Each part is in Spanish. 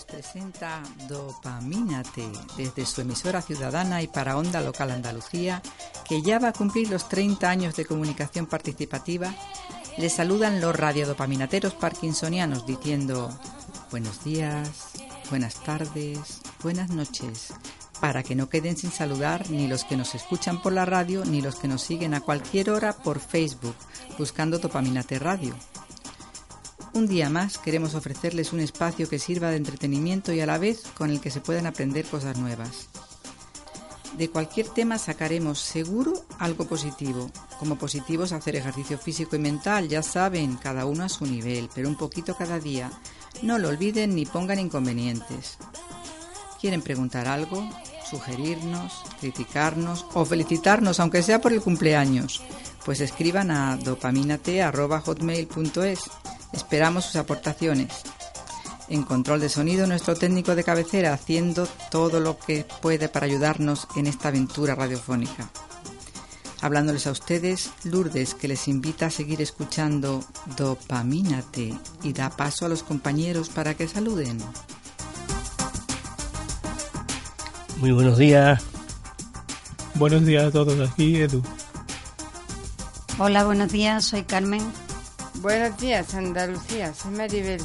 Les presenta Dopamínate desde su emisora ciudadana y para Onda Local Andalucía, que ya va a cumplir los 30 años de comunicación participativa. Les saludan los radiodopaminateros parkinsonianos diciendo buenos días, buenas tardes, buenas noches, para que no queden sin saludar ni los que nos escuchan por la radio ni los que nos siguen a cualquier hora por Facebook buscando Dopaminate Radio. Un día más queremos ofrecerles un espacio que sirva de entretenimiento y a la vez con el que se puedan aprender cosas nuevas. De cualquier tema sacaremos seguro algo positivo. Como positivo es hacer ejercicio físico y mental, ya saben, cada uno a su nivel, pero un poquito cada día. No lo olviden ni pongan inconvenientes. ¿Quieren preguntar algo? ¿Sugerirnos? ¿Criticarnos? ¿O felicitarnos, aunque sea por el cumpleaños? Pues escriban a dopaminate.hotmail.es Esperamos sus aportaciones. En control de sonido, nuestro técnico de cabecera haciendo todo lo que puede para ayudarnos en esta aventura radiofónica. Hablándoles a ustedes, Lourdes, que les invita a seguir escuchando Dopamínate y da paso a los compañeros para que saluden. Muy buenos días. Buenos días a todos, aquí Edu. Hola, buenos días, soy Carmen. Buenos días, Andalucía. Soy Maribel.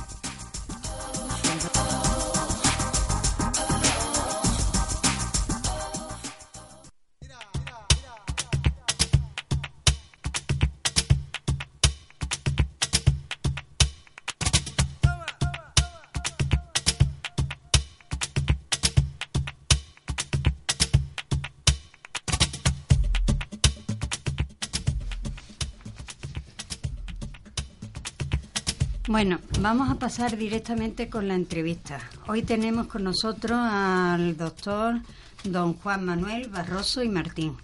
Bueno, vamos a pasar directamente con la entrevista. Hoy tenemos con nosotros al doctor don Juan Manuel Barroso y Martín.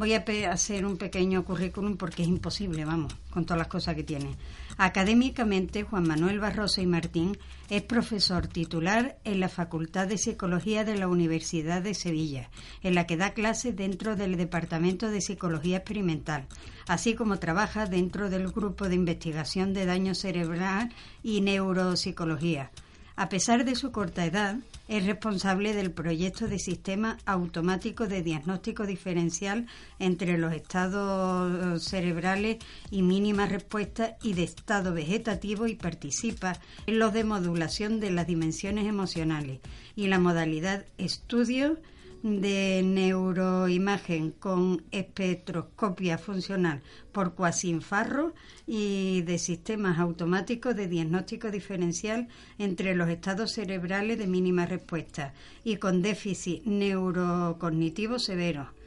Voy a hacer un pequeño currículum porque es imposible, vamos, con todas las cosas que tiene. Académicamente, Juan Manuel Barroso y Martín es profesor titular en la Facultad de Psicología de la Universidad de Sevilla, en la que da clases dentro del Departamento de Psicología Experimental, así como trabaja dentro del Grupo de Investigación de Daño Cerebral y Neuropsicología. A pesar de su corta edad, es responsable del proyecto de sistema automático de diagnóstico diferencial entre los estados cerebrales y mínima respuesta y de estado vegetativo y participa en los de modulación de las dimensiones emocionales y la modalidad estudio de neuroimagen con espectroscopia funcional por cuasinfarro y de sistemas automáticos de diagnóstico diferencial entre los estados cerebrales de mínima respuesta y con déficit neurocognitivo severo.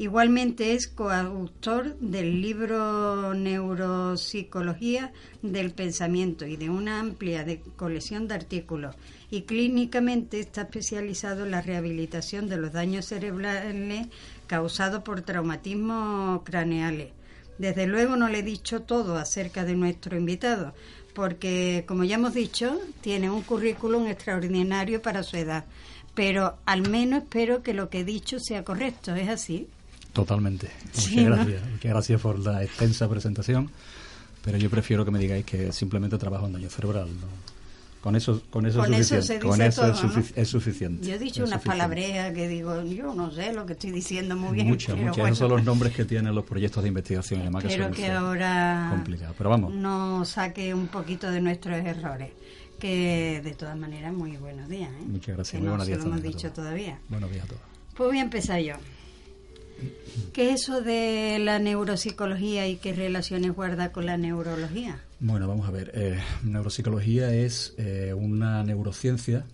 Igualmente es coautor del libro Neuropsicología del Pensamiento y de una amplia colección de artículos y clínicamente está especializado en la rehabilitación de los daños cerebrales causados por traumatismos craneales. Desde luego no le he dicho todo acerca de nuestro invitado, porque como ya hemos dicho, tiene un currículum extraordinario para su edad, pero al menos espero que lo que he dicho sea correcto, ¿es así? Totalmente. Muchas gracias. Muchas gracias por la extensa presentación, pero yo prefiero que me digáis que simplemente trabajo en daño cerebral, ¿no? Con eso, con eso, es, suficiente. con eso es, suficiente. Yo he dicho unas palabreas que digo, yo no sé lo que estoy diciendo muy bien. Muchas, muchas. Esos son los nombres que tienen los proyectos de investigación. Además que, que ahora complicado. Pero vamos. no saque un poquito de nuestros errores. Que de todas maneras, muy buenos días. ¿eh? Muchas gracias. Que muy no buenos días. lo hemos dicho todavía. Buenos días a todos. Pues voy a empezar yo. ¿Qué es eso de la neuropsicología y qué relaciones guarda con la neurología? Bueno, vamos a ver. Eh, neuropsicología es eh, una neurociencia,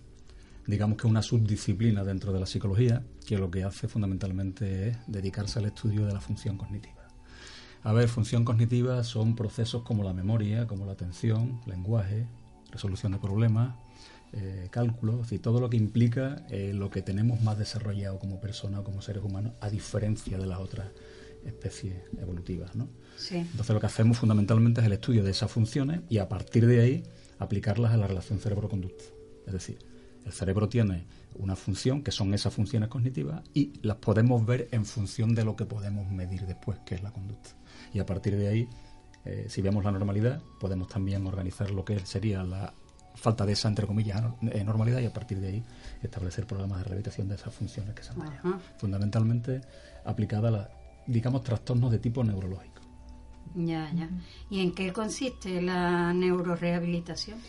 digamos que una subdisciplina dentro de la psicología, que lo que hace fundamentalmente es dedicarse al estudio de la función cognitiva. A ver, función cognitiva son procesos como la memoria, como la atención, lenguaje, resolución de problemas, eh, cálculos, y todo lo que implica eh, lo que tenemos más desarrollado como persona o como seres humanos, a diferencia de las otras especies evolutivas. ¿no? Entonces lo que hacemos fundamentalmente es el estudio de esas funciones y a partir de ahí aplicarlas a la relación cerebro-conducta. Es decir, el cerebro tiene una función que son esas funciones cognitivas y las podemos ver en función de lo que podemos medir después, que es la conducta. Y a partir de ahí, eh, si vemos la normalidad, podemos también organizar lo que sería la falta de esa, entre comillas, normalidad y a partir de ahí establecer programas de rehabilitación de esas funciones que se han dañado. Fundamentalmente aplicada a, la, digamos, trastornos de tipo neurológico. Ya, ya. ¿Y en qué consiste la neurorehabilitación?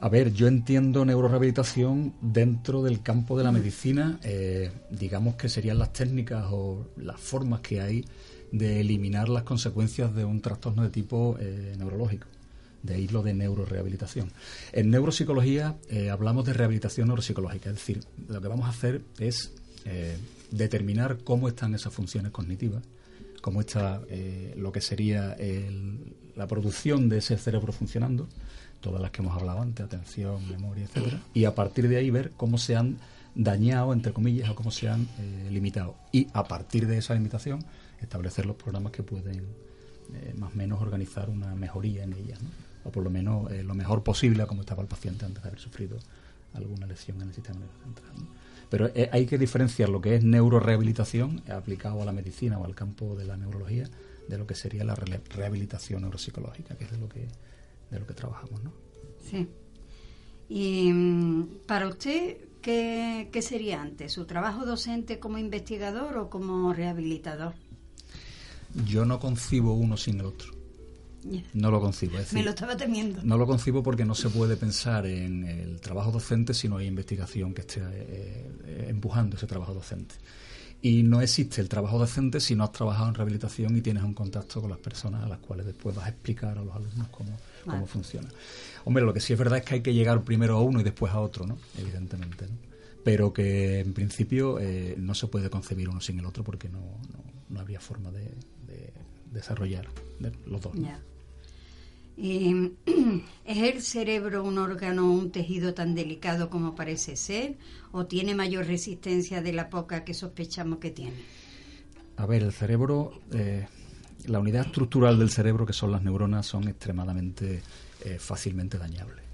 A ver, yo entiendo neurorehabilitación dentro del campo de la medicina, eh, digamos que serían las técnicas o las formas que hay de eliminar las consecuencias de un trastorno de tipo eh, neurológico. De ahí lo de neurorehabilitación. En neuropsicología eh, hablamos de rehabilitación neuropsicológica, es decir, lo que vamos a hacer es determinar cómo están esas funciones cognitivas, cómo está lo que sería la producción de ese cerebro funcionando, todas las que hemos hablado antes, atención, memoria, etcétera, y a partir de ahí ver cómo se han dañado, entre comillas, o cómo se han eh, limitado. Y a partir de esa limitación, establecer los programas que pueden eh, más o menos organizar una mejoría en ellas, o por lo menos eh, lo mejor posible como estaba el paciente antes de haber sufrido alguna lesión en el sistema nervioso central. Pero hay que diferenciar lo que es neurorehabilitación aplicado a la medicina o al campo de la neurología de lo que sería la rehabilitación neuropsicológica, que es de lo que de lo que trabajamos, ¿no? Sí. Y mm, para usted, ¿qué, sería antes? ¿Su trabajo docente como investigador o como rehabilitador? Yo no concibo uno sin el otro. No lo concibo. Me lo estaba temiendo. No lo concibo porque no se puede pensar en el trabajo docente si no hay investigación que esté eh, empujando ese trabajo docente. Y no existe el trabajo docente si no has trabajado en rehabilitación y tienes un contacto con las personas a las cuales después vas a explicar a los alumnos cómo, cómo funciona. Hombre, lo que sí es verdad es que hay que llegar primero a uno y después a otro, ¿no? Evidentemente, ¿no? Pero que en principio eh, no se puede concebir uno sin el otro porque no, no, habría forma de, desarrollar los dos. ¿Es el cerebro un órgano, un tejido tan delicado como parece ser? ¿O tiene mayor resistencia de la poca que sospechamos que tiene? A ver, el cerebro, eh, la unidad estructural del cerebro, que son las neuronas, son extremadamente eh, fácilmente dañables.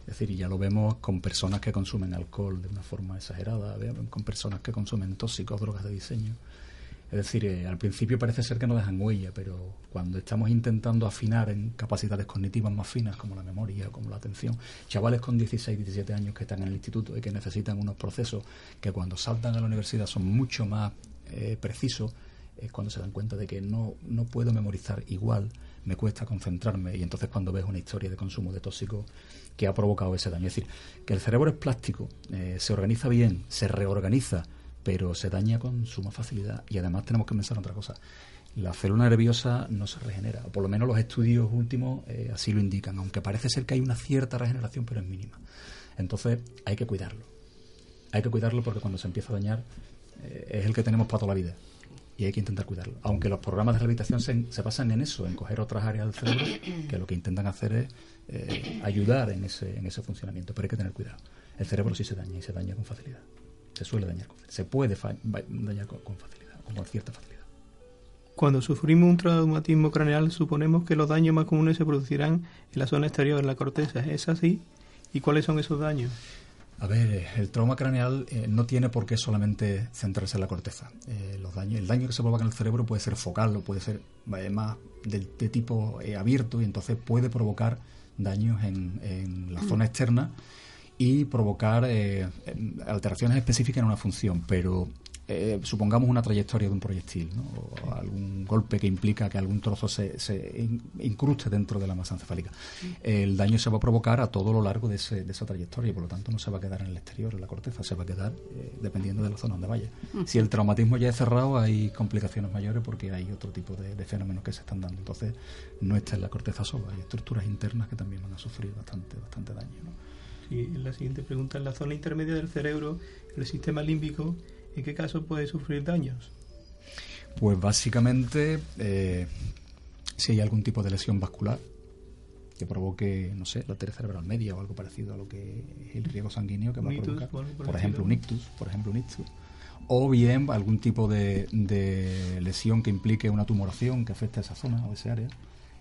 Es decir, y ya lo vemos con personas que consumen alcohol de una forma exagerada, con personas que consumen tóxicos, drogas de diseño. Es decir, eh, al principio parece ser que no dejan huella, pero cuando estamos intentando afinar en capacidades cognitivas más finas, como la memoria, como la atención, chavales con 16, 17 años que están en el instituto y que necesitan unos procesos que cuando saltan a la universidad son mucho más eh, precisos, es cuando se dan cuenta de que no, no puedo memorizar igual, me cuesta concentrarme y entonces cuando ves una historia de consumo de tóxicos que ha provocado ese daño. Es decir, que el cerebro es plástico, eh, se organiza bien, se reorganiza, pero se daña con suma facilidad y además tenemos que pensar en otra cosa. La célula nerviosa no se regenera, o por lo menos los estudios últimos eh, así lo indican, aunque parece ser que hay una cierta regeneración, pero es mínima. Entonces hay que cuidarlo. Hay que cuidarlo porque cuando se empieza a dañar eh, es el que tenemos para toda la vida y hay que intentar cuidarlo. Aunque los programas de rehabilitación se, se basan en eso, en coger otras áreas del cerebro, que lo que intentan hacer es eh, ayudar en ese, en ese funcionamiento, pero hay que tener cuidado. El cerebro sí se daña y se daña con facilidad. Se suele dañar con. Se puede dañar con, facilidad, con cierta facilidad. Cuando sufrimos un traumatismo craneal, suponemos que los daños más comunes se producirán en la zona exterior de la corteza. ¿Es así? ¿Y cuáles son esos daños? A ver, eh, el trauma craneal eh, no tiene por qué solamente centrarse en la corteza. Eh, los daños, el daño que se provoca en el cerebro puede ser focal o puede ser más de, tipo abierto y entonces puede provocar daños en, en la zona externa y provocar alteraciones específicas en una función, pero eh, supongamos una trayectoria de un proyectil, o algún golpe que implica que algún trozo se, se incruste dentro de la masa encefálica. El daño se va a provocar a todo lo largo de, esa trayectoria y por lo tanto no se va a quedar en el exterior, en la corteza, se va a quedar eh, dependiendo de la zona donde vaya. Si el traumatismo ya es cerrado, hay complicaciones mayores porque hay otro tipo de, fenómenos que se están dando. Entonces, no está en la corteza solo, hay estructuras internas que también van a sufrir bastante, bastante daño. La siguiente pregunta, en la zona intermedia del cerebro, el sistema límbico ¿En qué caso puede sufrir daños? Pues básicamente, eh, si hay algún tipo de lesión vascular que provoque, no sé, la arteria cerebral media o algo parecido a lo que es el riego sanguíneo que va a provocar, por, ejemplo, un ictus, por ejemplo, un ictus, o bien algún tipo de, de, lesión que implique una tumoración que afecte a esa zona o ese área,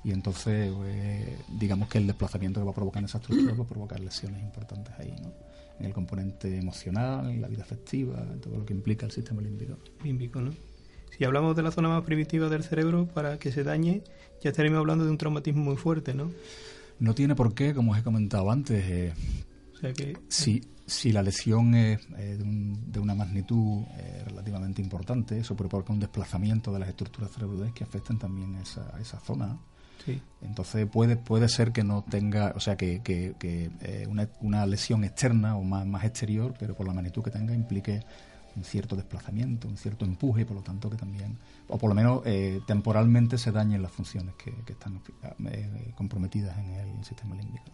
y entonces, pues, digamos que el desplazamiento que va a provocar en esa estructura va a provocar lesiones importantes ahí, ¿no? en el componente emocional, en la vida afectiva, en todo lo que implica el sistema límbico. Límbico, ¿no? Si hablamos de la zona más primitiva del cerebro, para que se dañe, ya estaríamos hablando de un traumatismo muy fuerte, ¿no? No tiene por qué, como os he comentado antes. Eh, o sea que, si, si la lesión es eh, de, un- de una magnitud eh, relativamente importante, eso provoca un desplazamiento de las estructuras cerebrales que afecten también esa, esa zona. Sí. Entonces puede, puede ser que no tenga, o sea, que, que, que, eh, una, una lesión externa o más, más exterior, pero por la magnitud que tenga implique un cierto desplazamiento, un cierto empuje, y por lo tanto que también, o por lo menos eh, temporalmente se dañen las funciones que, que están eh, comprometidas en el sistema límbico.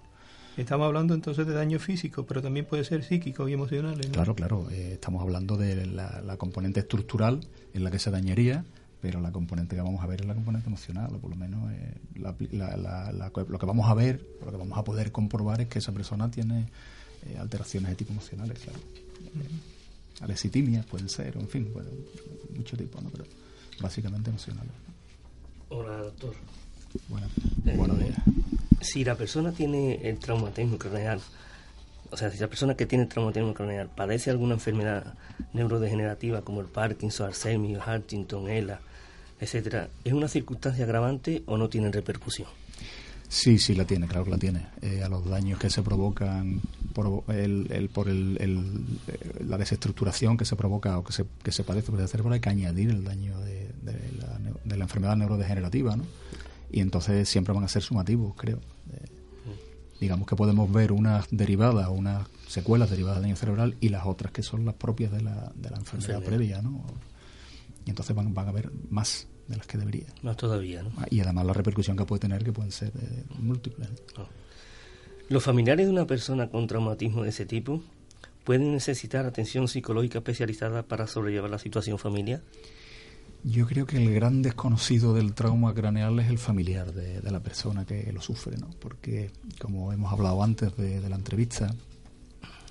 Estamos hablando entonces de daño físico, pero también puede ser psíquico y emocional. ¿no? Claro, claro, eh, estamos hablando de la, la componente estructural en la que se dañaría, pero la componente que vamos a ver es la componente emocional, o por lo menos eh, la- la- la- la- lo que vamos a ver, lo que vamos a poder comprobar es que esa persona tiene eh, alteraciones de tipo emocionales, claro. Eh, alexitimias pueden ser, o en fin, bueno, mucho tipo, ¿no? Pero básicamente emocionales. Hola, doctor. Bueno, Eh, buenos días. Si la persona tiene el traumatismo craneal, o sea, si la persona que tiene el traumatismo craneal padece alguna enfermedad neurodegenerativa como el Parkinson, Alzheimer, Huntington, ELA, etcétera, ¿es una circunstancia agravante o no tiene repercusión? Sí, sí la tiene, claro que la tiene. Eh, a los daños que se provocan por, el, el- por el, el- eh, la desestructuración que se provoca o que se, que se padece por el cerebro hay que añadir el daño de, de la, de la enfermedad neurodegenerativa, ¿no? Y entonces siempre van a ser sumativos, creo. Eh, digamos que podemos ver unas derivadas o unas secuelas derivadas del daño cerebral y las otras que son las propias de la, de la enfermedad Enfermedad. previa, ¿no? Y entonces van, van a haber más de las que debería. Más todavía, ¿no? Y además la repercusión que puede tener que pueden ser eh, múltiples. No. ¿Los familiares de una persona con traumatismo de ese tipo pueden necesitar atención psicológica especializada para sobrellevar la situación familiar? Yo creo que el gran desconocido del trauma craneal es el familiar de, de la persona que lo sufre, ¿no? Porque, como hemos hablado antes de, de la entrevista,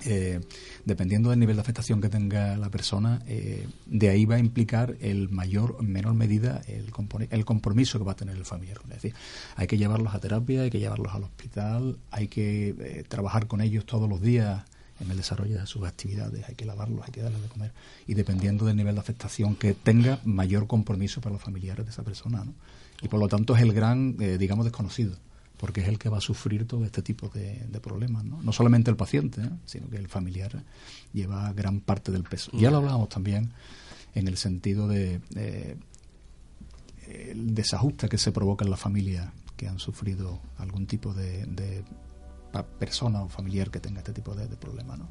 eh, dependiendo del nivel de afectación que tenga la persona, eh, de ahí va a implicar el mayor o menor medida el, el compromiso que va a tener el familiar. Es decir, hay que llevarlos a terapia, hay que llevarlos al hospital, hay que eh, trabajar con ellos todos los días en el desarrollo de sus actividades, hay que lavarlos, hay que darles de comer. Y dependiendo del nivel de afectación que tenga, mayor compromiso para los familiares de esa persona. ¿no? Y por lo tanto es el gran, eh, digamos, desconocido porque es el que va a sufrir todo este tipo de, problemas. ¿no? no solamente el paciente, ¿eh? sino que el familiar lleva gran parte del peso. Ya lo hablábamos también en el sentido de, desajuste que se provoca en la familia que han sufrido algún tipo de, persona o familiar que tenga este tipo de, de problemas. ¿no?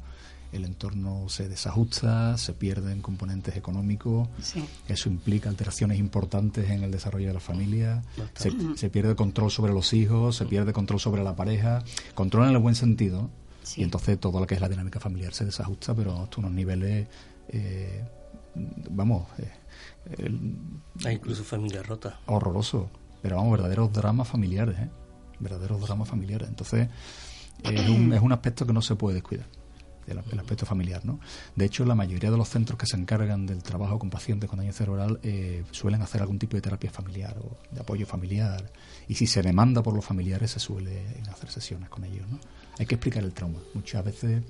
El entorno se desajusta, se pierden componentes económicos, Sí. eso implica alteraciones importantes en el desarrollo de la familia, se, Bastante. se pierde control sobre los hijos, se pierde control sobre la pareja, control en el buen sentido, Sí. y entonces todo lo que es la dinámica familiar se desajusta, pero hasta unos niveles, eh, vamos, eh, el- Hay incluso familias rotas. horrorosos, pero vamos, verdaderos dramas familiares, ¿eh? verdaderos dramas familiares. Entonces, es un, es un aspecto que no se puede descuidar, el, aspecto familiar. ¿no? De hecho, la mayoría de los centros que se encargan del trabajo con pacientes con daño cerebral eh, suelen hacer algún tipo de terapia familiar o de apoyo familiar. Y si se demanda por los familiares, se suele hacer sesiones con ellos. ¿no? Hay que explicar el trauma. Muchas veces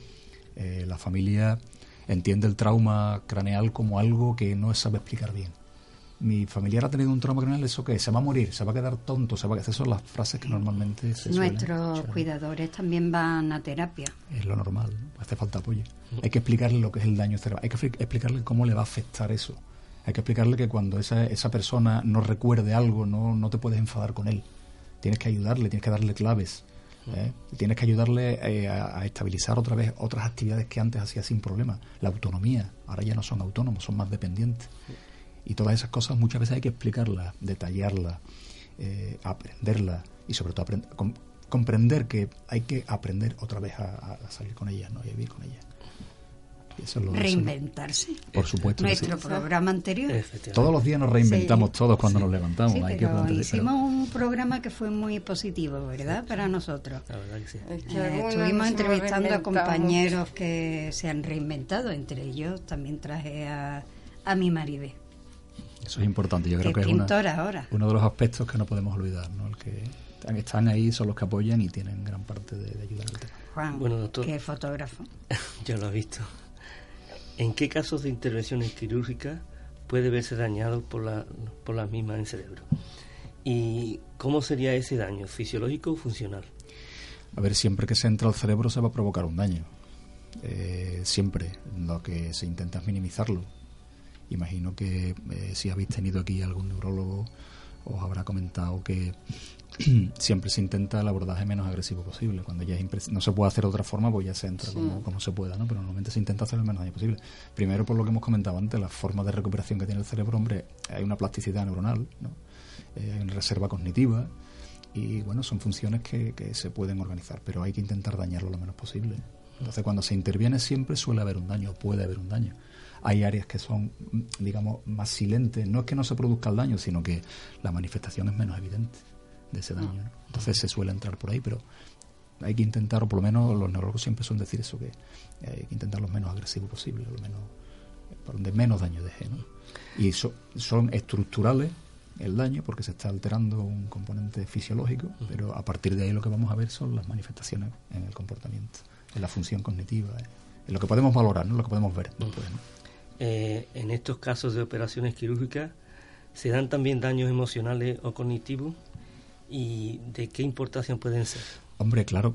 eh, la familia entiende el trauma craneal como algo que no sabe explicar bien mi familiar ha tenido un trauma craneal, ¿eso qué? Se va a morir, se va a quedar tonto, se va a... Esas son las frases que normalmente se Nuestros cuidadores también van a terapia. Es lo normal, ¿no? hace falta apoyo. Hay que explicarle lo que es el daño cerebral, hay que explicarle cómo le va a afectar eso. Hay que explicarle que cuando esa, esa persona no recuerde algo, no, no te puedes enfadar con él. Tienes que ayudarle, tienes que darle claves. ¿eh? Tienes que ayudarle eh, a, a estabilizar otra vez otras actividades que antes hacía sin problema. La autonomía, ahora ya no son autónomos, son más dependientes. Y todas esas cosas muchas veces hay que explicarlas, detallarlas, eh, aprenderlas y sobre todo aprend- com- comprender que hay que aprender otra vez a, a salir con ellas ¿no? y a vivir con ellas. Eso es lo- eso Reinventarse. Por supuesto sí. Nuestro programa anterior. Todos los días nos reinventamos Sí. todos cuando nos levantamos. Sí, hay que pero plantear- hicimos un programa que fue muy positivo, ¿verdad? Para nosotros. La verdad que sí. Es que Eh, estuvimos entrevistando a compañeros que se han reinventado, entre ellos también traje a, a mi Maribé, Eso es importante. Yo creo que es una- pintora ahora. uno de los aspectos que no podemos olvidar. ¿no? El que están, ahí, son los que apoyan y tienen gran parte de, de ayuda en el tema. Juan, Bueno, doctor. que es fotógrafo. Ya lo ha visto. ¿En qué casos de intervenciones quirúrgicas puede verse dañado por, la, por las mismas en cerebro? ¿Y cómo sería ese daño? ¿Fisiológico o funcional? A ver, siempre que se entra al cerebro se va a provocar un daño. Eh, siempre. Lo que se intenta es minimizarlo. Imagino que eh, si habéis tenido aquí algún neurólogo os habrá comentado que siempre se intenta el abordaje menos agresivo posible. Cuando ya no se puede hacer de otra forma, pues ya se entra como, se pueda, ¿no? Pero normalmente se intenta hacer el menos daño posible. Primero, por lo que hemos comentado antes, la forma de recuperación que tiene el cerebro, hombre, hay una plasticidad neuronal, ¿no? Eh, hay una reserva cognitiva y, bueno, son funciones que, que se pueden organizar, pero hay que intentar dañarlo lo menos posible. Entonces, cuando se interviene siempre suele haber un daño, puede haber un daño hay áreas que son, digamos, más silentes. No es que no se produzca el daño, sino que la manifestación es menos evidente de ese daño. Entonces se suele entrar por ahí, pero hay que intentar, o por lo menos los neurólogos siempre suelen decir eso, que hay que intentar lo menos agresivo posible, lo menos, por donde menos daño deje. ¿no? Y son estructurales el daño porque se está alterando un componente fisiológico, pero a partir de ahí lo que vamos a ver son las manifestaciones en el comportamiento, en la función cognitiva, en lo que podemos valorar, ¿no? lo que podemos ver después. Eh, en estos casos de operaciones quirúrgicas se dan también daños emocionales o cognitivos y de qué importancia pueden ser. Hombre, claro,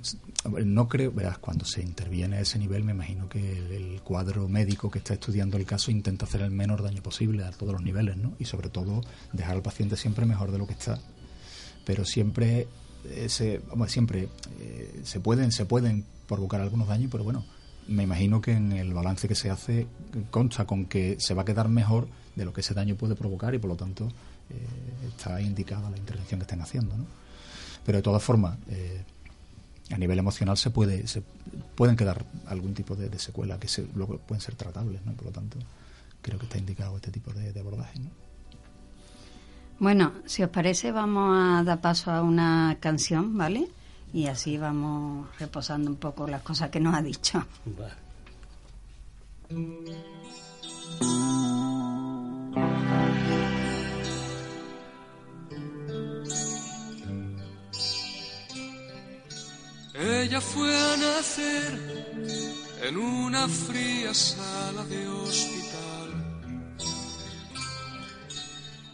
no creo, verás, cuando se interviene a ese nivel, me imagino que el, cuadro médico que está estudiando el caso intenta hacer el menor daño posible a todos los niveles, ¿no? Y sobre todo dejar al paciente siempre mejor de lo que está. Pero siempre, ese, siempre eh, se pueden, se pueden provocar algunos daños, pero bueno, me imagino que en el balance que se hace consta con que se va a quedar mejor de lo que ese daño puede provocar y por lo tanto eh, está indicada la intervención que estén haciendo. ¿no? Pero de todas formas, eh, a nivel emocional se puede se pueden quedar algún tipo de, secuela que se, luego pueden ser tratables, ¿no? por lo tanto creo que está indicado este tipo de, de abordaje. ¿no? Bueno, si os parece vamos a dar paso a una canción, ¿vale? Y así vamos reposando un poco las cosas que nos ha dicho. Ella fue a nacer en una fría sala de hospital.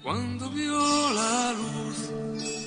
Cuando vio la luz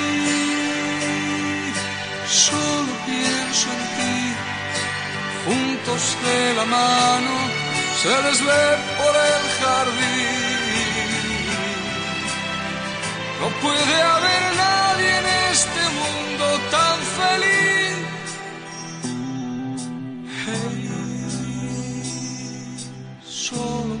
Solo pienso en ti. Juntos de la mano se les ve por el jardín. No puede haber nadie en este mundo tan feliz. solo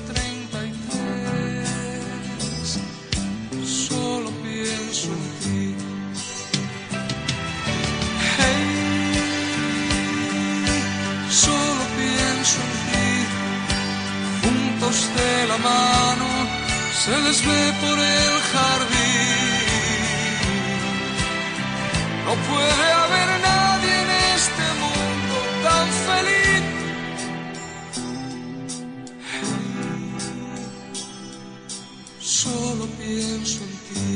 se les ve por el jardín. No puede haber nadie en este mundo tan feliz. Solo pienso en ti.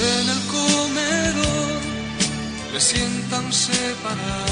En el le sientan separados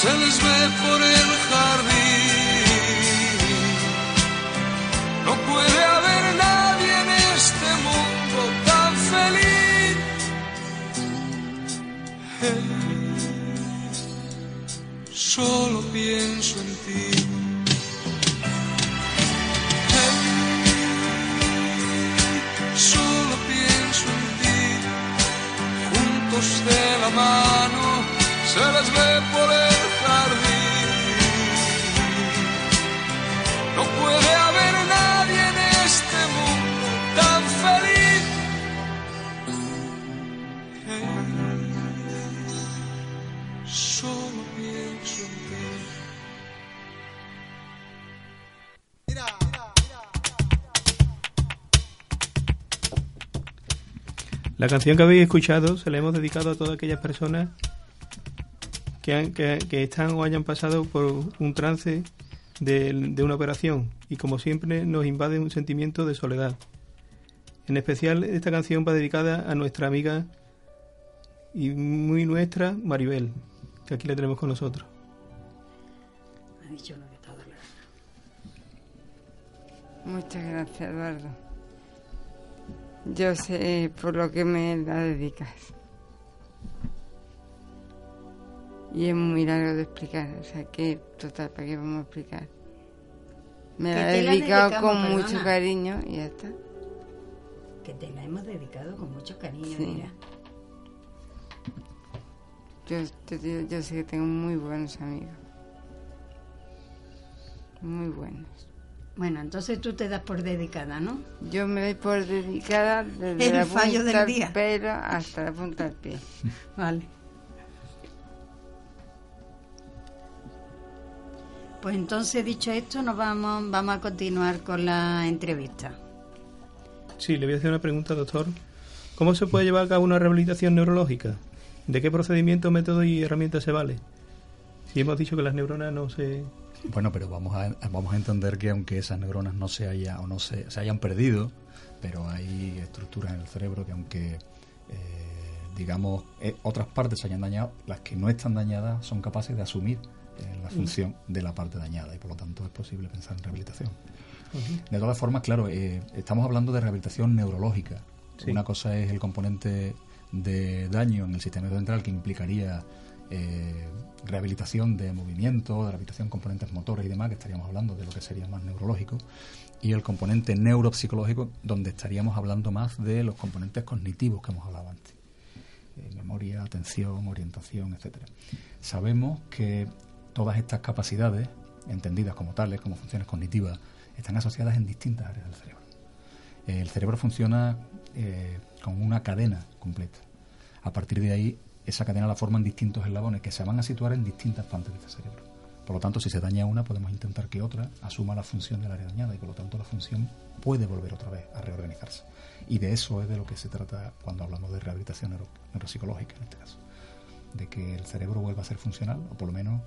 Se les ve por el jardín. No puede haber nadie en este mundo tan feliz. Hey, solo La canción que habéis escuchado se la hemos dedicado a todas aquellas personas que, han- que, están o hayan pasado por un trance de, de una operación y como siempre nos invade un sentimiento de soledad. En especial esta canción va dedicada a nuestra amiga y muy nuestra Maribel, que aquí la tenemos con nosotros. Muchas gracias, Eduardo. Yo sé por lo que me la dedicas. Y es muy largo de explicar, o sea que, total, ¿para qué vamos a explicar? Me la he dedicado con mucho cariño y ya está. Que te la hemos dedicado con mucho cariño, Sí. mira. Yo, yo, yo sé que tengo muy buenos amigos. Muy buenos. Bueno, entonces tú te das por dedicada, ¿no? Yo me doy por dedicada desde El la fallo punta del día. pelo hasta la punta del pie. Vale. Pues entonces, dicho esto, nos vamos, vamos a continuar con la entrevista. Sí, le voy a hacer una pregunta, doctor. ¿Cómo se puede llevar a cabo una rehabilitación neurológica? ¿De qué procedimiento, método y herramientas se vale? Si hemos dicho que las neuronas no se... Bueno, pero vamos a, vamos a entender que aunque esas neuronas no se haya o no se, se hayan perdido, pero hay estructuras en el cerebro que aunque eh, digamos eh, otras partes se hayan dañado, las que no están dañadas son capaces de asumir eh, la función de la parte dañada y por lo tanto es posible pensar en rehabilitación. De todas formas, claro, eh, estamos hablando de rehabilitación neurológica. Sí. Una cosa es el componente de daño en el sistema central que implicaría eh, rehabilitación de movimiento, de rehabilitación de componentes motores y demás, que estaríamos hablando de lo que sería más neurológico, y el componente neuropsicológico, donde estaríamos hablando más de los componentes cognitivos que hemos hablado antes. Eh, memoria, atención, orientación, etcétera. Sabemos que todas estas capacidades, entendidas como tales, como funciones cognitivas, están asociadas en distintas áreas del cerebro. El cerebro funciona eh, con una cadena completa. A partir de ahí, esa cadena la forman distintos eslabones que se van a situar en distintas partes del cerebro. Por lo tanto, si se daña una, podemos intentar que otra asuma la función del área dañada y por lo tanto la función puede volver otra vez a reorganizarse. Y de eso es de lo que se trata cuando hablamos de rehabilitación neuro- neuropsicológica en este caso. De que el cerebro vuelva a ser funcional, o por lo menos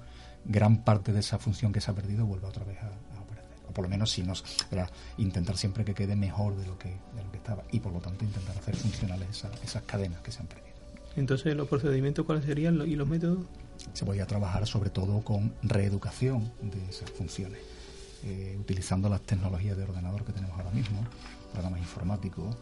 gran parte de esa función que se ha perdido vuelva otra vez a, a aparecer. O por lo menos si nos, ¿verdad? intentar siempre que quede mejor de lo que, de lo que estaba. Y por lo tanto intentar hacer funcionales esa- esas cadenas que se han perdido. Entonces, ¿los procedimientos cuáles serían y los métodos? se podía trabajar sobre todo con reeducación de esas funciones, eh, utilizando las tecnologías de ordenador que tenemos ahora mismo, programas informáticos,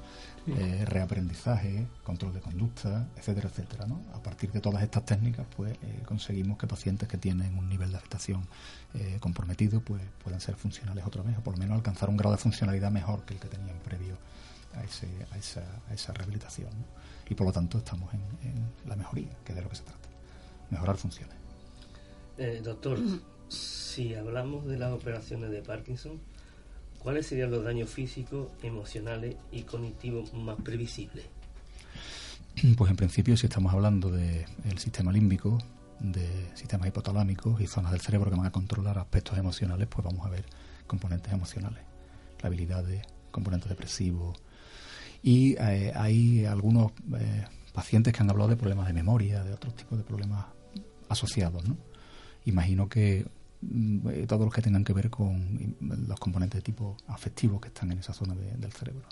eh, reaprendizaje, control de conducta, etcétera, etcétera. ¿no? A partir de todas estas técnicas, pues eh, conseguimos que pacientes que tienen un nivel de afectación comprometido, pues puedan ser funcionales otra vez, o por lo menos alcanzar un grado de funcionalidad mejor que el que tenían previo a, ese, a, esa, a esa rehabilitación. ¿no? Y por lo tanto estamos en, en la mejoría, que es de lo que se trata, mejorar funciones. Eh, doctor, si hablamos de las operaciones de Parkinson, ¿cuáles serían los daños físicos, emocionales y cognitivos más previsibles? Pues en principio, si estamos hablando del sistema límbico, de sistemas hipotalámicos y zonas del cerebro que van a controlar aspectos emocionales, pues vamos a ver componentes emocionales, la habilidad de componentes depresivos. Y eh, hay algunos eh, pacientes que han hablado de problemas de memoria, de otros tipos de problemas asociados. ¿no? Imagino que mm, eh, todos los que tengan que ver con los componentes de tipo afectivo que están en esa zona del cerebro,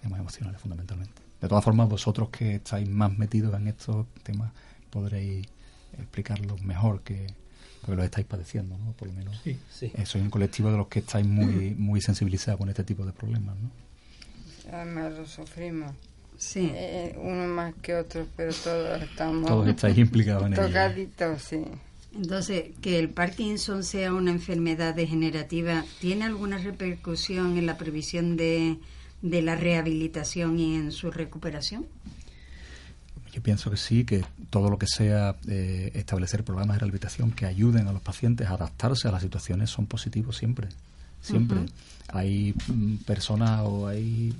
temas emocionales fundamentalmente. De todas formas, vosotros que estáis más metidos en estos temas podréis explicarlo mejor que porque lo estáis padeciendo, ¿no? Por lo menos. Sí, sí. Eh, soy un colectivo de los que estáis muy muy sensibilizados con este tipo de problemas, ¿no? Además lo sufrimos. Sí. Eh, uno más que otro, pero todos estamos... Todos estáis implicados en ello. Tocaditos, sí. Entonces, que el Parkinson sea una enfermedad degenerativa, ¿tiene alguna repercusión en la previsión de, de la rehabilitación y en su recuperación? Yo pienso que sí, que todo lo que sea eh, establecer programas de rehabilitación que ayuden a los pacientes a adaptarse a las situaciones son positivos siempre. Siempre. Hay mm, personas o hay,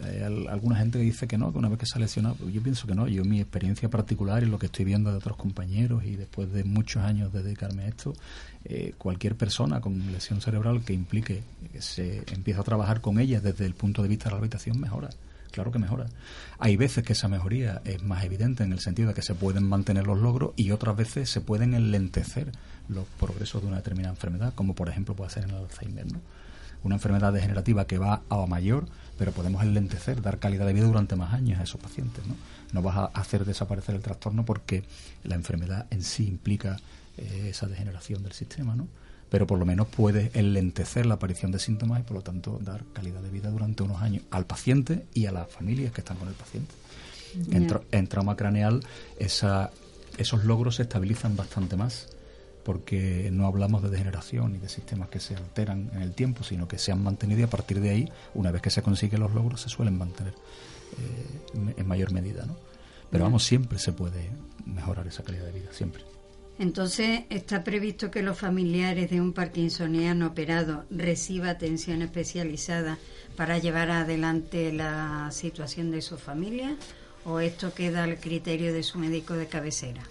alguna gente que dice que no, que una vez que se ha lesionado, yo pienso que no. Yo, mi experiencia particular y lo que estoy viendo de otros compañeros y después de muchos años de dedicarme a esto, eh, cualquier persona con lesión cerebral que implique que se empieza a trabajar con ella desde el punto de vista de la rehabilitación mejora claro que mejora. Hay veces que esa mejoría es más evidente en el sentido de que se pueden mantener los logros y otras veces se pueden enlentecer los progresos de una determinada enfermedad, como por ejemplo puede ser en el Alzheimer. ¿no? Una enfermedad degenerativa que va a mayor, pero podemos enlentecer, dar calidad de vida durante más años a esos pacientes. No, no vas a hacer desaparecer el trastorno porque la enfermedad en sí implica eh, esa degeneración del sistema. ¿no? pero por lo menos puede enlentecer la aparición de síntomas y por lo tanto dar calidad de vida durante unos años al paciente y a las familias que están con el paciente. En, trauma craneal esa, esos logros se estabilizan bastante más porque no hablamos de degeneración ni de sistemas que se alteran en el tiempo, sino que se han mantenido y a partir de ahí, una vez que se consiguen los logros, se suelen mantener eh, en mayor medida. ¿no? Pero vamos, siempre se puede mejorar esa calidad de vida, siempre. Entonces, ¿está previsto que los familiares de un parkinsoniano operado reciba atención especializada para llevar adelante la situación de su familia? ¿O esto queda al criterio de su médico de cabecera?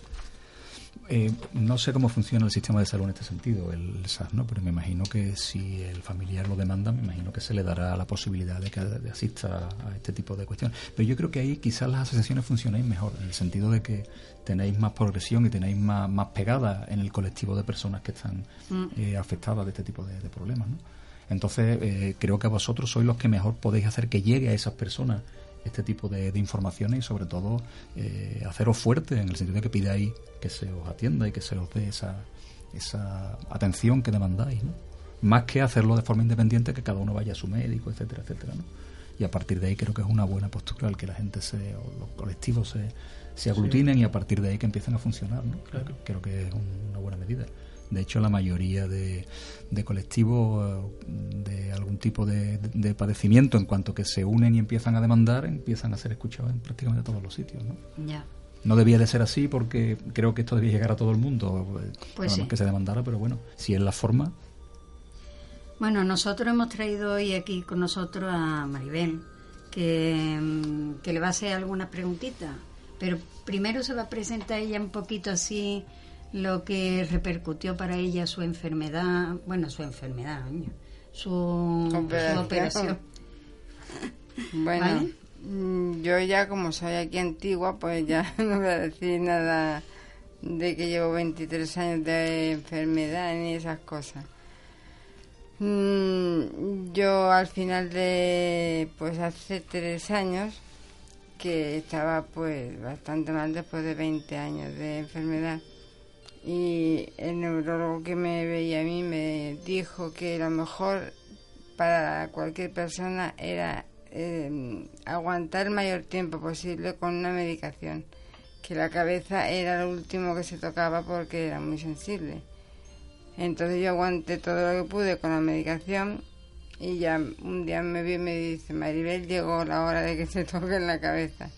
Eh, no sé cómo funciona el sistema de salud en este sentido, el SAS, ¿no? pero me imagino que si el familiar lo demanda, me imagino que se le dará la posibilidad de que asista a este tipo de cuestiones. Pero yo creo que ahí quizás las asociaciones funcionen mejor, en el sentido de que tenéis más progresión y tenéis más, más pegada en el colectivo de personas que están mm. eh, afectadas de este tipo de, problemas. ¿no? Entonces, eh, creo que vosotros sois los que mejor podéis hacer que llegue a esas personas este tipo de, informaciones y sobre todo eh, haceros fuerte en el sentido de que pidáis que se os atienda y que se os dé esa, esa atención que demandáis, ¿no? Más que hacerlo de forma independiente, que cada uno vaya a su médico, etcétera, etcétera, ¿no? Y a partir de ahí creo que es una buena postura el que la gente se, o los colectivos se, se aglutinen y a partir de ahí que empiecen a funcionar. ¿no? Creo que es una buena medida. De hecho, la mayoría de, colectivos eh, de algún tipo de, padecimiento, en cuanto que se unen y empiezan a demandar, empiezan a ser escuchados en prácticamente todos los sitios. ¿no? No debía de ser así porque creo que esto debía llegar a todo el mundo, eh, pues que se demandara, pero bueno, si es la forma. Bueno, nosotros hemos traído hoy aquí con nosotros a Maribel, que, mm, que le va a hacer alguna preguntita pero primero se va a presentar ella un poquito así lo que repercutió para ella su enfermedad, bueno, su enfermedad, su, operación. Bueno, mm, yo ya como soy aquí antigua, pues ya no voy a decir nada de que llevo 23 años de enfermedad ni esas cosas. Mm, yo al final de, pues hace tres años, que estaba pues bastante mal después de 20 años de enfermedad. Y el neurólogo que me veía a mí me dijo que lo mejor para cualquier persona era eh, aguantar el mayor tiempo posible con una medicación, que la cabeza era lo último que se tocaba porque era muy sensible. Entonces yo aguanté todo lo que pude con la medicación y ya un día me vi y me dice, Maribel, llegó la hora de que se toque en la cabeza.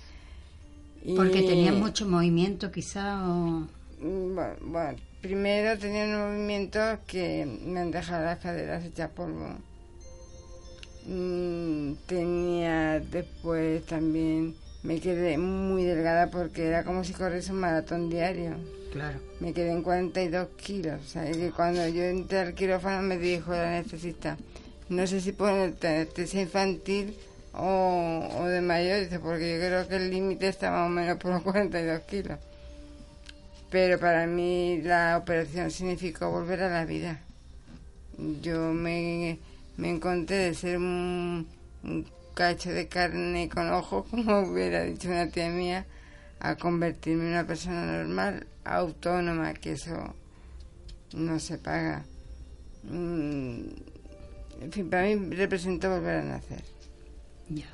Porque tenía mucho movimiento quizá o... Mm, bueno, primero tenía unos movimientos que me han dejado las caderas hechas polvo. Mm, tenía después también, me quedé muy delgada porque era como si corriese un maratón diario. Claro. Me quedé en 42 kilos. O sea, que cuando yo entré al quirófano me dijo la anestesista, no sé si poner anestesia infantil o, o de mayor, dice, porque yo creo que el límite está más o menos por los 42 kilos. Pero para mí la operación significó volver a la vida. Yo me, me encontré de ser un, un cacho de carne con ojos, como hubiera dicho una tía mía, a convertirme en una persona normal, autónoma, que eso no se paga. Mm, En fin, para mí representó volver a nacer. Ya.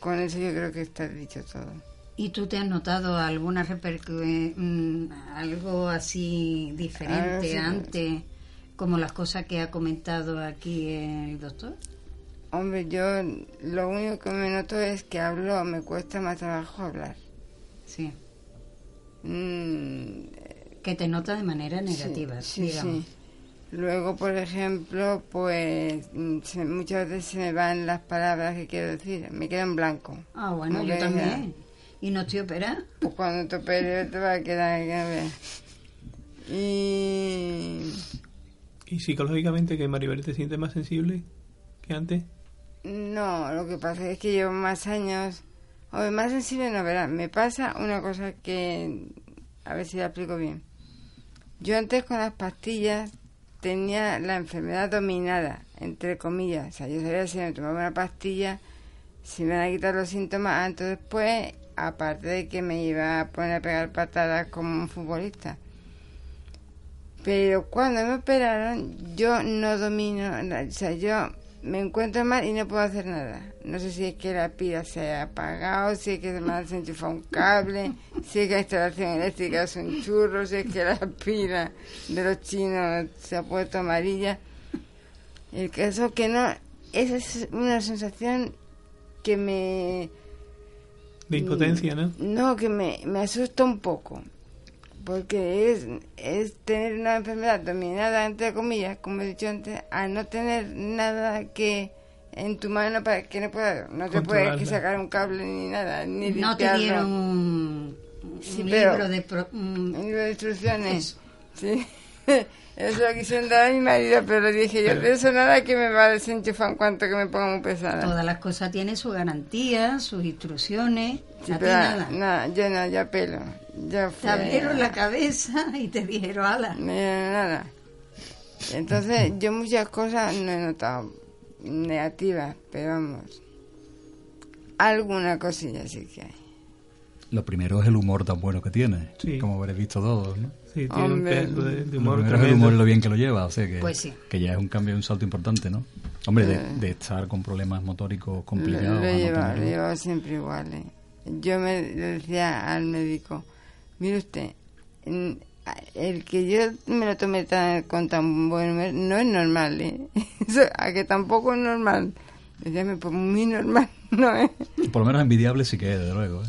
Con eso yo creo que está dicho todo. ¿Y tú te has notado alguna repercusión, algo así diferente así, antes, como las cosas que ha comentado aquí el doctor? Hombre, yo lo único que me noto es que hablo, me cuesta más trabajo hablar. Sí. Mm, Que te nota de manera negativa, sí, digamos. sí. Luego, por ejemplo, pues mm, se- muchas veces se me van las palabras que quiero decir, me quedo en blanco. Ah, bueno, yo también. ¿Y no estoy operada? Pues cuando te operes te va a quedar que a ver. Y ¿Y psicológicamente que Maribel te siente más sensible que antes? no, lo que pasa es que llevo más años, o más sensible no, verás, me pasa una cosa que, a ver si la explico bien. Yo antes con las pastillas tenía la enfermedad dominada, entre comillas. O sea, yo sabía si me tomaba una pastilla, si me van a quitar los síntomas antes o después, aparte de que me iba a poner a pegar patadas como un futbolista. Pero cuando me operaron, yo no domino, o sea, yo me encuentro mal y no puedo hacer nada. No sé si es que la pila se ha apagado, si es que se me ha desenchufado un cable, si es que la instalación eléctrica es un churro, si es que la pila de los chinos se ha puesto amarilla. El caso que no, esa es una sensación que me... De impotencia, ¿no? No, que me, me asusta un poco. Porque es, es tener una enfermedad dominada, entre comillas, como he dicho antes, a no tener nada que en tu mano para que no puedas, no te puedes que sacar un cable ni nada, ni No te dieron un, un Sí, libro pero- de... pro- un- Un libro de instrucciones. Sí. Eso lo quisieron dar a mi marido, pero dije yo, Pero- de eso nada que me va a desenchufar en cuanto que me ponga muy pesada. todas las cosas tienen su garantía, sus instrucciones. Sí, pero nada. nada, yo no, ya pelo. Ya Te fue- abrieron la cabeza y te dijeron, ala. No nada. Entonces, yo muchas cosas no he notado negativas, pero vamos. Alguna cosilla sí que hay. Lo primero es el humor tan bueno que tiene, Sí. como habréis visto todos, ¿no? Sí, tiene un pedazo de, de Lo humor es el tremendo. humor lo bien que lo lleva, o sea que, Pues sí. que ya es un cambio, un salto importante, ¿no? Hombre, de, Eh. de estar con problemas motóricos Lo, complicados lo no lo he tenerlo. llevado siempre igual. ¿eh? Yo me le decía al médico, mire usted, el que yo me lo tome tan, con tan buen humor no es normal, ¿eh? Eso, a que tampoco es normal. Decía, pues muy normal, ¿no es? Por lo menos envidiable sí que es, desde luego. ¿eh?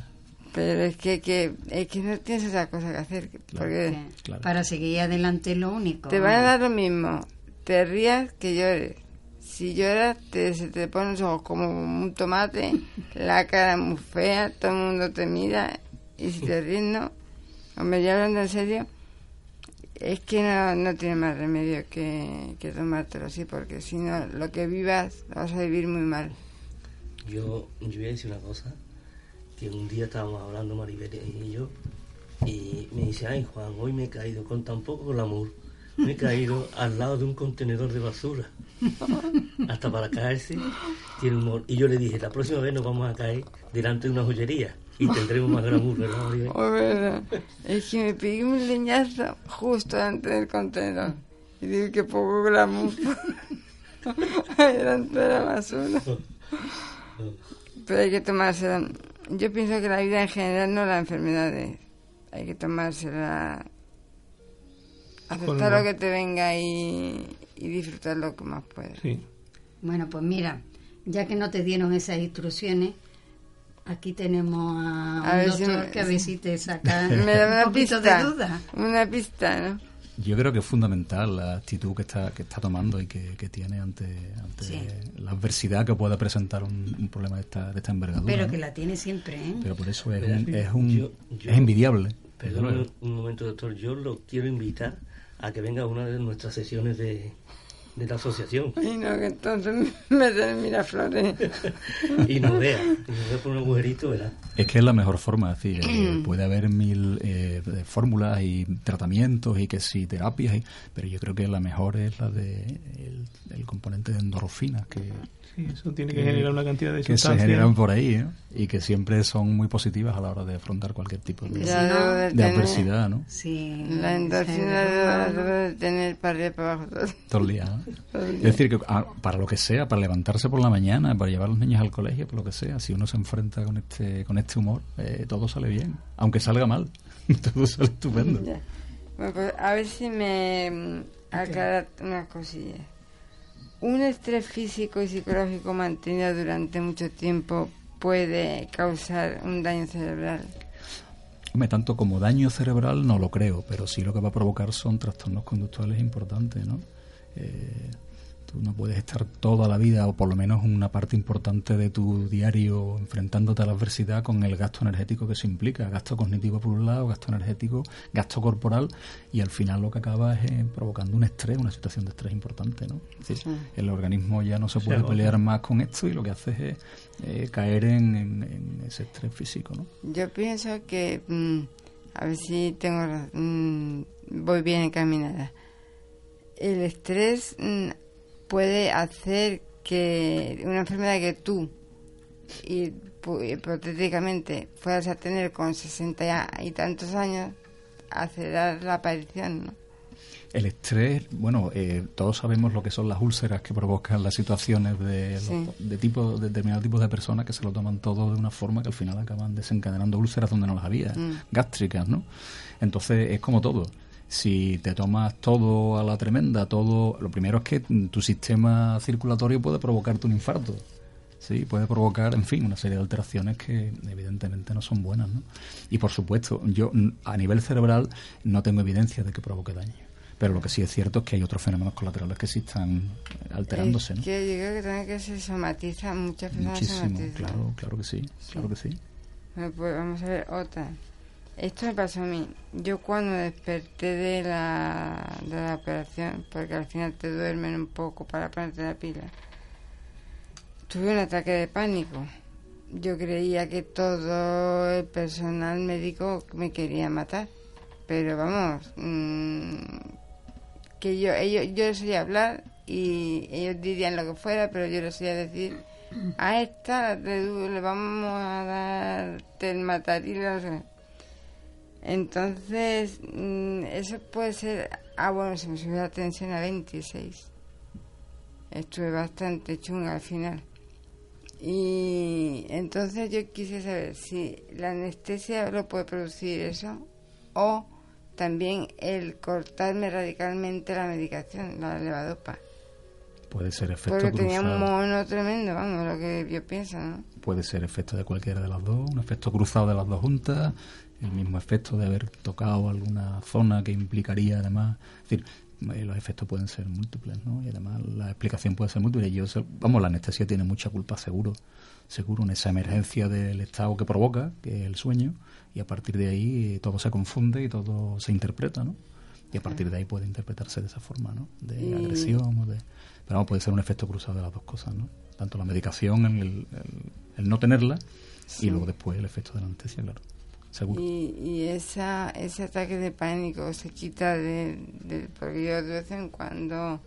Pero es que, que, es que no tienes otra cosa que hacer, porque claro. Para seguir adelante lo único. te van a dar lo mismo, te rías que llores. Si lloras, te, se te ponen los ojos como un tomate, la cara muy fea, todo el mundo te mira, y si te ríes, no. Hombre, ya hablando en serio, es que no, no tiene más remedio que, que tomártelo así, porque si no, lo que vivas, lo vas a vivir muy mal. Yo, yo voy a decir una cosa, que un día estábamos hablando Maribel y yo, y me dice, ay Juan, hoy me he caído con tan poco glamour, me he caído al lado de un contenedor de basura. Hasta para caerse tiene humor. Y yo le dije, la próxima vez nos vamos a caer delante de una joyería y tendremos más glamour, ¿verdad Maribel? Oh, verdad. Es que me pegué un leñazo justo antes del contenedor. Y digo que poco glamour. Delante de la basura. Pero hay que tomársela. Yo pienso que la vida en general, no las enfermedades. Hay que tomársela. Aceptar lo que te venga y, y disfrutar lo que más puedas. Sí. Bueno, pues mira, ya que no te dieron esas instrucciones, aquí tenemos a un A si doctor me- que a ver si te saca Me da un una poquito pista. de duda. Una pista, ¿no? Yo creo que es fundamental la actitud que está, que está tomando y que, tiene ante, la adversidad que pueda presentar un, problema de esta, de esta envergadura. Pero que la tiene siempre, ¿eh? Pero por eso es, un, es, un, es envidiable. Perdón un momento, doctor. Yo lo quiero invitar a que venga a una de nuestras sesiones de, de la asociación. Y no, que entonces me den Miraflores. y no vea, y no vea por un agujerito, ¿verdad? Es que es la mejor forma, es decir, eh, puede haber mil eh, fórmulas y tratamientos y que sí, terapias, y, pero yo creo que la mejor es la de el, componente de endorfinas, que Sí, eso tiene que generar una cantidad de que se generan por ahí ¿eh? y que siempre son muy positivas a la hora de afrontar cualquier tipo de, de, adversidad, ¿no? Sí. La endorfina debe tener para arriba para abajo todo, el día. Es decir, que ah, para lo que sea, para levantarse por la mañana, para llevar a los niños al colegio, por lo que sea, si uno se enfrenta con este con este humor, eh, todo sale bien, aunque salga mal, todo sale estupendo. Bueno, pues a ver si me mm, aclara unas cosillas. ¿Un estrés físico y psicológico mantenido durante mucho tiempo puede causar un daño cerebral? Hombre, tanto como daño cerebral no lo creo, pero sí lo que va a provocar son trastornos conductuales importantes, ¿no? Eh, no puedes estar toda la vida, o por lo menos una parte importante de tu diario, enfrentándote a la adversidad con el gasto energético que se implica. Gasto cognitivo por un lado, gasto energético, gasto corporal, y al final lo que acaba es eh, provocando un estrés, una situación de estrés importante. ¿no? El organismo ya no se puede pelear más con esto y lo que hace es eh, caer en, ese estrés físico. ¿no? Yo pienso que, mm, a ver si tengo, mm, voy bien encaminada. El estrés mm, puede hacer que una enfermedad que tú hipotéticamente fueras a tener con 60 y tantos años, acelerar la aparición, ¿no? El estrés, bueno, eh, todos sabemos lo que son las úlceras que provocan las situaciones de, de, tipo, de determinados tipos de personas que se lo toman todo de una forma que al final acaban desencadenando úlceras donde no las había, mm. gástricas, ¿no? Entonces es como todo si te tomas todo a la tremenda, todo, lo primero es que tu sistema circulatorio puede provocarte un infarto. Sí, puede provocar, en fin, una serie de alteraciones que evidentemente no son buenas, ¿no? Y por supuesto, yo a nivel cerebral no tengo evidencia de que provoque daño. Pero lo que sí es cierto es que hay otros fenómenos colaterales que sí están alterándose, ¿no? Que yo creo que también que se somatiza, muchas veces Muchísimo, claro, claro que sí, claro que sí. Bueno, pues vamos a ver otra. Esto me pasó a mí. Yo cuando desperté de la, de la operación, porque al final te duermen un poco para ponerte la pila, tuve un ataque de pánico. Yo creía que todo el personal médico me quería matar. Pero vamos, mmm, que yo, ellos, yo les oía hablar y ellos dirían lo que fuera, pero yo les oía decir, a esta le, vamos a dar el mataril, no sé entonces, mm, eso puede ser. Ah, bueno, se me subió la tensión a 26. Estuve bastante chunga al final. Y entonces yo quise saber si la anestesia lo puede producir eso o también el cortarme radicalmente la medicación, la levadopa. Puede ser efecto Porque tenía un mono tremendo, vamos, lo que yo pienso, ¿no? Puede ser efecto de cualquiera de las dos, un efecto cruzado de las dos juntas, el mismo efecto de haber tocado alguna zona que implicaría además, es decir, eh, los efectos pueden ser múltiples, ¿no? Y además la explicación puede ser múltiple. Yo, vamos, la anestesia tiene mucha culpa, seguro, seguro, en esa emergencia del estado que provoca, que es el sueño, y a partir de ahí todo se confunde y todo se interpreta, ¿no? Y a partir de ahí puede interpretarse de esa forma, ¿no? De agresión o de... Pero vamos, puede ser un efecto cruzado de las dos cosas, ¿no? Tanto la medicación, el, el, no tenerla, y luego después el efecto de la anestesia, claro. Y, y esa, ese ataque de pánico se quita de, Porque yo de vez en cuando...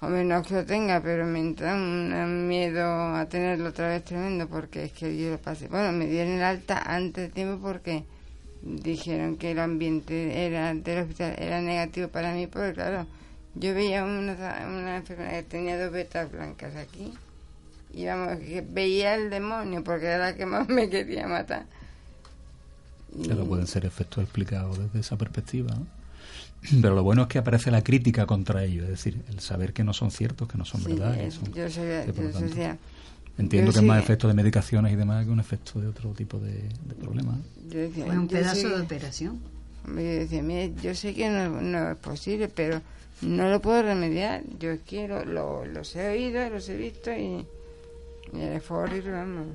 Hombre, no es que lo tenga, pero me entra un miedo a tenerlo otra vez tremendo porque es que yo lo pasé. Bueno, me dieron el alta antes de tiempo porque dijeron que el ambiente era del hospital era negativo para mí, porque claro, yo veía una, una enfermedad que tenía dos vetas blancas aquí y vamos, veía el demonio porque era la que más me quería matar. Claro, pueden ser efectos explicados desde esa perspectiva. Pero lo bueno es que aparece la crítica contra ellos, es decir, el saber que no son ciertos, que no son verdad. entiendo que es más efecto de medicaciones y demás que un efecto de otro tipo de, problemas. Fue un pedazo de operación. Yo decía, mire, yo sé que no, no es posible, pero no lo puedo remediar. Yo es que lo, lo- los he oído, los he visto y, y el horrible, vamos.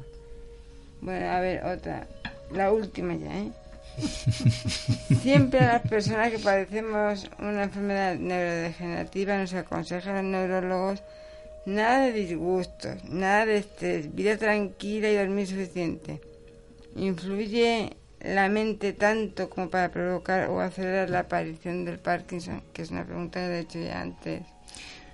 Bueno, a ver, otra. La última ya, ¿eh? Siempre a las personas que padecemos una enfermedad neurodegenerativa nos aconsejan los neurólogos nada de disgustos, nada de estrés, vida tranquila y dormir suficiente. ¿Influye la mente tanto como para provocar o acelerar la aparición del Parkinson? Que es una pregunta que he hecho ya antes,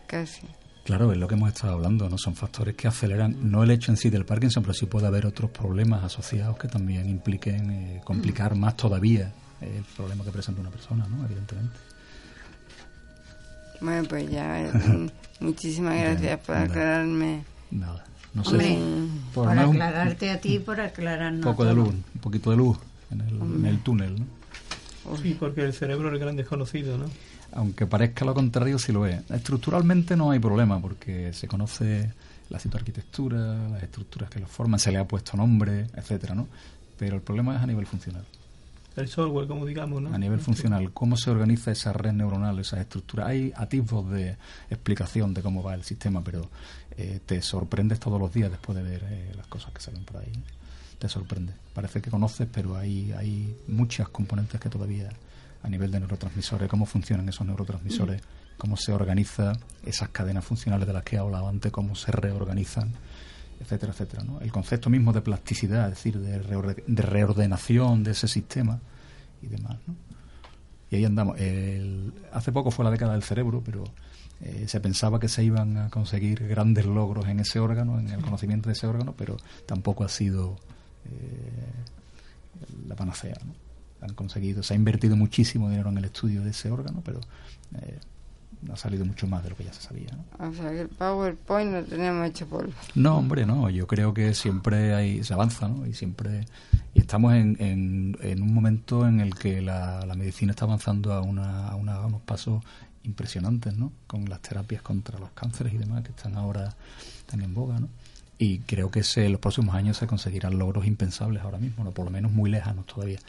casi. Claro, es lo que hemos estado hablando, ¿no? Son factores que aceleran, no el hecho en sí del Parkinson, pero sí puede haber otros problemas asociados que también impliquen eh, complicar más todavía el problema que presenta una persona, ¿no? Evidentemente. Bueno, pues ya, eh, muchísimas Bien, gracias por aclararme. Nada. No sé Hombre, si- por un- aclararte a ti y por aclararnos un poco de luz, un poquito de luz en el, en el túnel, ¿no? Sí, porque el cerebro es el gran desconocido, ¿no? Aunque parezca lo contrario, sí lo es. Estructuralmente no hay problema porque se conoce la citoarquitectura, las estructuras que lo forman, se le ha puesto nombre, etcétera, ¿no? Pero el problema es a nivel funcional. El software, como digamos, ¿no? A nivel funcional, cómo se organiza esa red neuronal, esas estructuras. Hay atisbos de explicación de cómo va el sistema, pero eh, te sorprendes todos los días después de ver eh, las cosas que salen por ahí. Te sorprende. Parece que conoces, pero hay, hay muchas componentes que todavía a nivel de neurotransmisores, cómo funcionan esos neurotransmisores, cómo se organizan esas cadenas funcionales de las que he hablado antes, cómo se reorganizan, etcétera, etcétera. ¿no? El concepto mismo de plasticidad, es decir, de, reorde- de reordenación de ese sistema y demás. ¿no? Y ahí andamos. Hace poco fue la década del cerebro, pero eh, se pensaba que se iban a conseguir grandes logros en ese órgano, en el conocimiento de ese órgano, pero tampoco ha sido la panacea. ¿no? Han conseguido, se ha invertido muchísimo dinero en el estudio de ese órgano, pero eh, ha salido mucho más de lo que ya se sabía. ¿no? O sea que el PowerPoint lo tenemos hecho polvo. No, hombre, no. Yo creo que siempre hay, se avanza, ¿no? Y siempre y estamos en, en, en un momento en el que la, la medicina está avanzando a, una, a, una- a unos pasos impresionantes, ¿no? Con las terapias contra los cánceres y demás que están ahora tan en boga, ¿no? Y creo que se, en los próximos años se conseguirán logros impensables ahora mismo, no por lo menos muy lejanos todavía.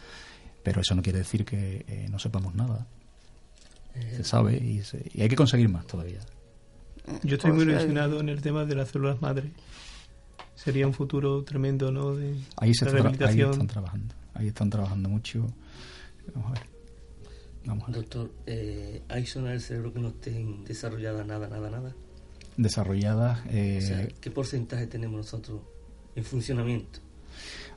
Pero eso no quiere decir que eh, no sepamos nada. Se sabe y, se- y hay que conseguir más todavía. Yo estoy muy ilusionado en el tema de las células madre. Sería un futuro tremendo, ¿no? De Ahí, se está ahí están trabajando. Ahí están trabajando mucho. Vamos a ver. Vamos a ver. Doctor, eh, ¿hay zonas del cerebro que no estén desarrolladas nada, nada, nada? Desarrolladas. eh, O sea, ¿qué porcentaje tenemos nosotros en funcionamiento?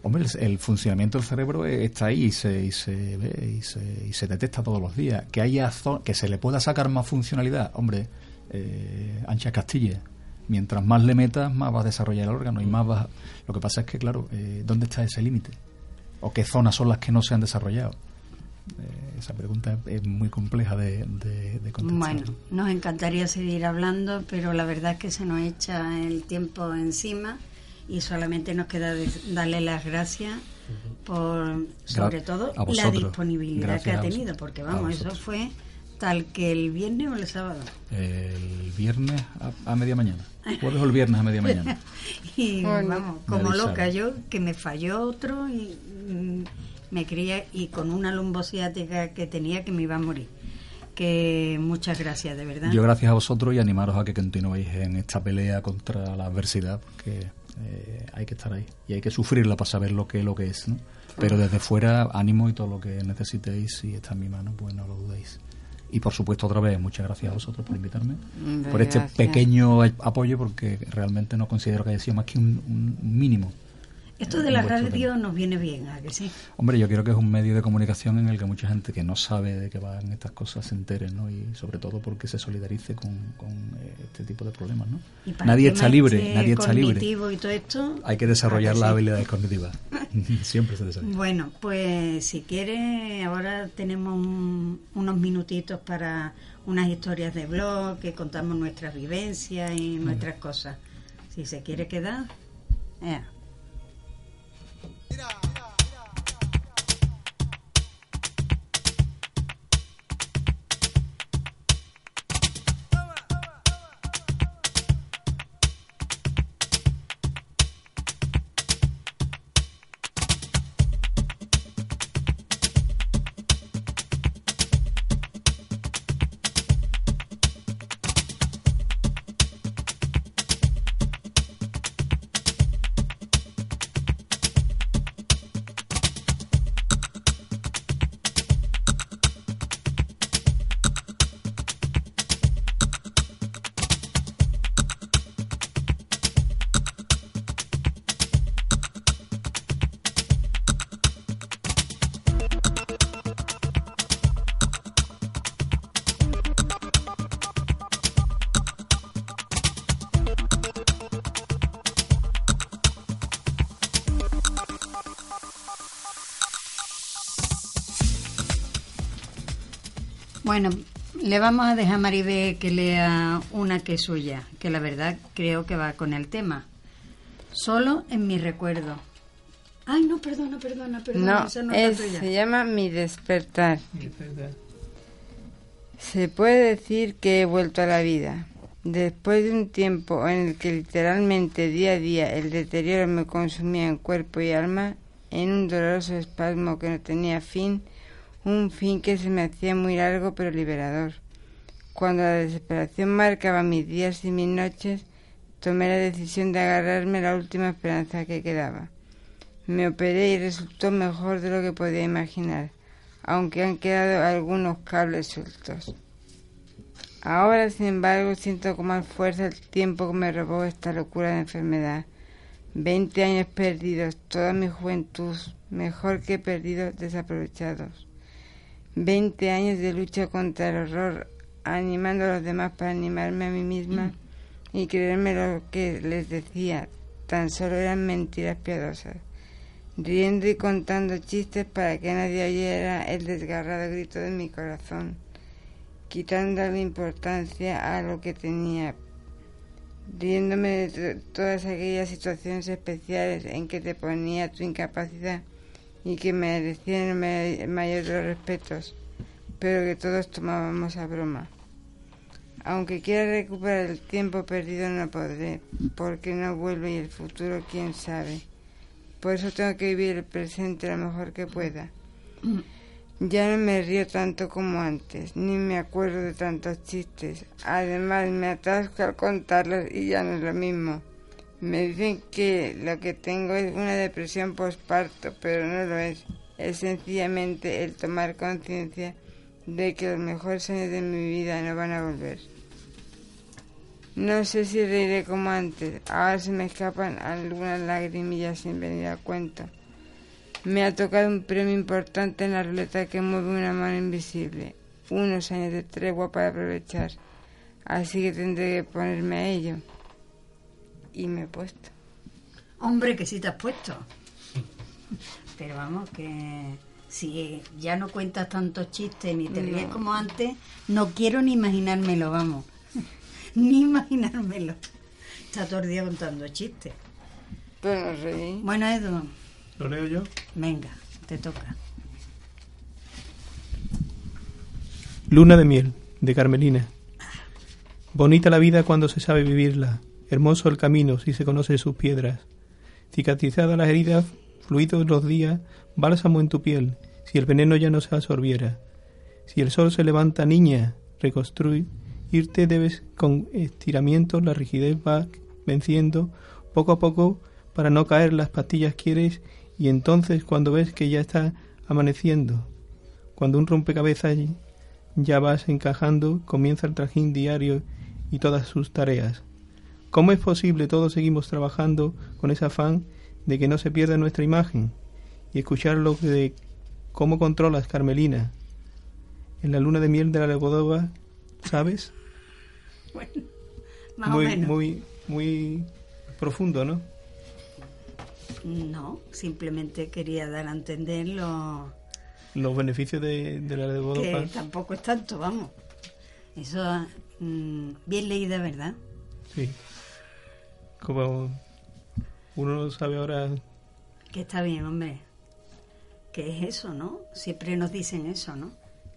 Hombre, el, el funcionamiento del cerebro está ahí y se, y se ve y se, y se detecta todos los días. Que haya que se le pueda sacar más funcionalidad, hombre, eh, ancha Castilla. Mientras más le metas, más va a desarrollar el órgano y más va. Lo que pasa es que, claro, eh, ¿dónde está ese límite? ¿O qué zonas son las que no se han desarrollado? Eh, esa pregunta es muy compleja de, de, de contestar. Bueno, nos encantaría seguir hablando, pero la verdad es que se nos echa el tiempo encima y solamente nos queda de- darle las gracias por, sobre Gra- todo, a la disponibilidad Gracias que ha tenido, porque vamos, eso fue tal que el viernes o el sábado. El viernes a, a media mañana. Jueves o el viernes a media mañana. Y Bueno. vamos, como loca yo, que me falló otro y mm, me creía, y con una lumbosiática que tenía que me iba a morir. Que muchas gracias, de verdad. Yo gracias a vosotros y animaros a que continuéis en esta pelea contra la adversidad, porque eh, hay que estar ahí y hay que sufrirla para saber lo que, lo que es. ¿no? Pero desde fuera, ánimo y todo lo que necesitéis, si está en mi mano, pues no lo dudéis. Y por supuesto, otra vez, muchas gracias a vosotros por invitarme, por este pequeño apoyo, porque realmente no considero que haya sido más que un, un mínimo. Esto de la radio tema. nos viene bien, ¿a que sí? Hombre, yo creo que es un medio de comunicación en el que mucha gente que no sabe de qué van estas cosas se entere, ¿no? Y sobre todo porque se solidarice con, con, eh, este tipo de problemas, ¿no? Y para Nadie está libre, este nadie está libre. cognitivo y todo esto, Hay que desarrollar ¿a que las sí? habilidades cognitivas. Siempre se desarrolla. Bueno, pues si quiere, ahora tenemos un- unos minutitos para unas historias de blog, que contamos nuestras vivencias y nuestras cosas. Si se quiere quedar, Get. Bueno, le vamos a dejar a Maribel que lea una que es suya, que la verdad creo que va con el tema. Solo en mi recuerdo. Ay, no, perdona, perdona, perdona. No, esa no es- es la tuya. se llama Mi despertar. Es verdad. Se puede decir que he vuelto a la vida. Después de un tiempo en el que literalmente día a día el deterioro me consumía en cuerpo y alma, en un doloroso espasmo que no tenía fin, un fin que se me hacía muy largo pero liberador. Cuando la desesperación marcaba mis días y mis noches, tomé la decisión de agarrarme la última esperanza que quedaba. Me operé y resultó mejor de lo que podía imaginar, aunque han quedado algunos cables sueltos. Ahora, sin embargo, siento con más fuerza el tiempo que me robó esta locura de enfermedad. Veinte años perdidos, toda mi juventud, mejor que perdidos, desaprovechados. Veinte años de lucha contra el horror, animando a los demás para animarme a mí misma y creerme lo que les decía, tan solo eran mentiras piadosas. Riendo y contando chistes para que nadie oyera el desgarrado grito de mi corazón quitándole importancia a lo que tenía, riéndome de to- todas aquellas situaciones especiales en que te ponía tu incapacidad y que merecían el ma- mayor de los respetos, pero que todos tomábamos a broma. Aunque quiera recuperar el tiempo perdido no podré, porque no vuelve y el futuro quién sabe. Por eso tengo que vivir el presente lo mejor que pueda. Ya no me río tanto como antes, ni me acuerdo de tantos chistes. Además, me atasco al contarlos y ya no es lo mismo. Me dicen que lo que tengo es una depresión postparto, pero no lo es. Es sencillamente el tomar conciencia de que los mejores años de mi vida no van a volver. No sé si reiré como antes. Ahora se me escapan algunas lagrimillas sin venir a cuento. Me ha tocado un premio importante en la ruleta que mueve una mano invisible. Unos años de tregua para aprovechar. Así que tendré que ponerme a ello. Y me he puesto. Hombre, que sí te has puesto. Pero vamos, que si ya no cuentas tantos chistes ni te ríes como antes, no quiero ni imaginármelo, vamos. ni imaginármelo. Está todo el día contando chistes. Pero no reí. Bueno, Edu, ¿Lo leo yo? venga, te toca. Luna de miel, de Carmelina. Bonita la vida cuando se sabe vivirla, hermoso el camino si se conocen sus piedras. Cicatrizadas las heridas, fluidos los días, bálsamo en tu piel, si el veneno ya no se absorbiera. Si el sol se levanta, niña, reconstruir, irte debes con estiramientos, la rigidez va venciendo, poco a poco, para no caer las pastillas quieres, y entonces cuando ves que ya está amaneciendo, cuando un rompecabezas ya vas encajando, comienza el trajín diario y todas sus tareas. ¿Cómo es posible todos seguimos trabajando con ese afán de que no se pierda nuestra imagen? Y escuchar lo de cómo controlas, Carmelina, en la luna de miel de la Legodova, ¿sabes? Más muy, o menos. muy, muy profundo, ¿no? No, simplemente quería dar a entender lo Los beneficios de, de la Legodova. que tampoco es tanto, vamos. Eso, mm, bien leída, ¿verdad? Sí. Como uno no sabe ahora Que está bien, hombre. Que es eso, ¿no? Siempre nos dicen eso, ¿no?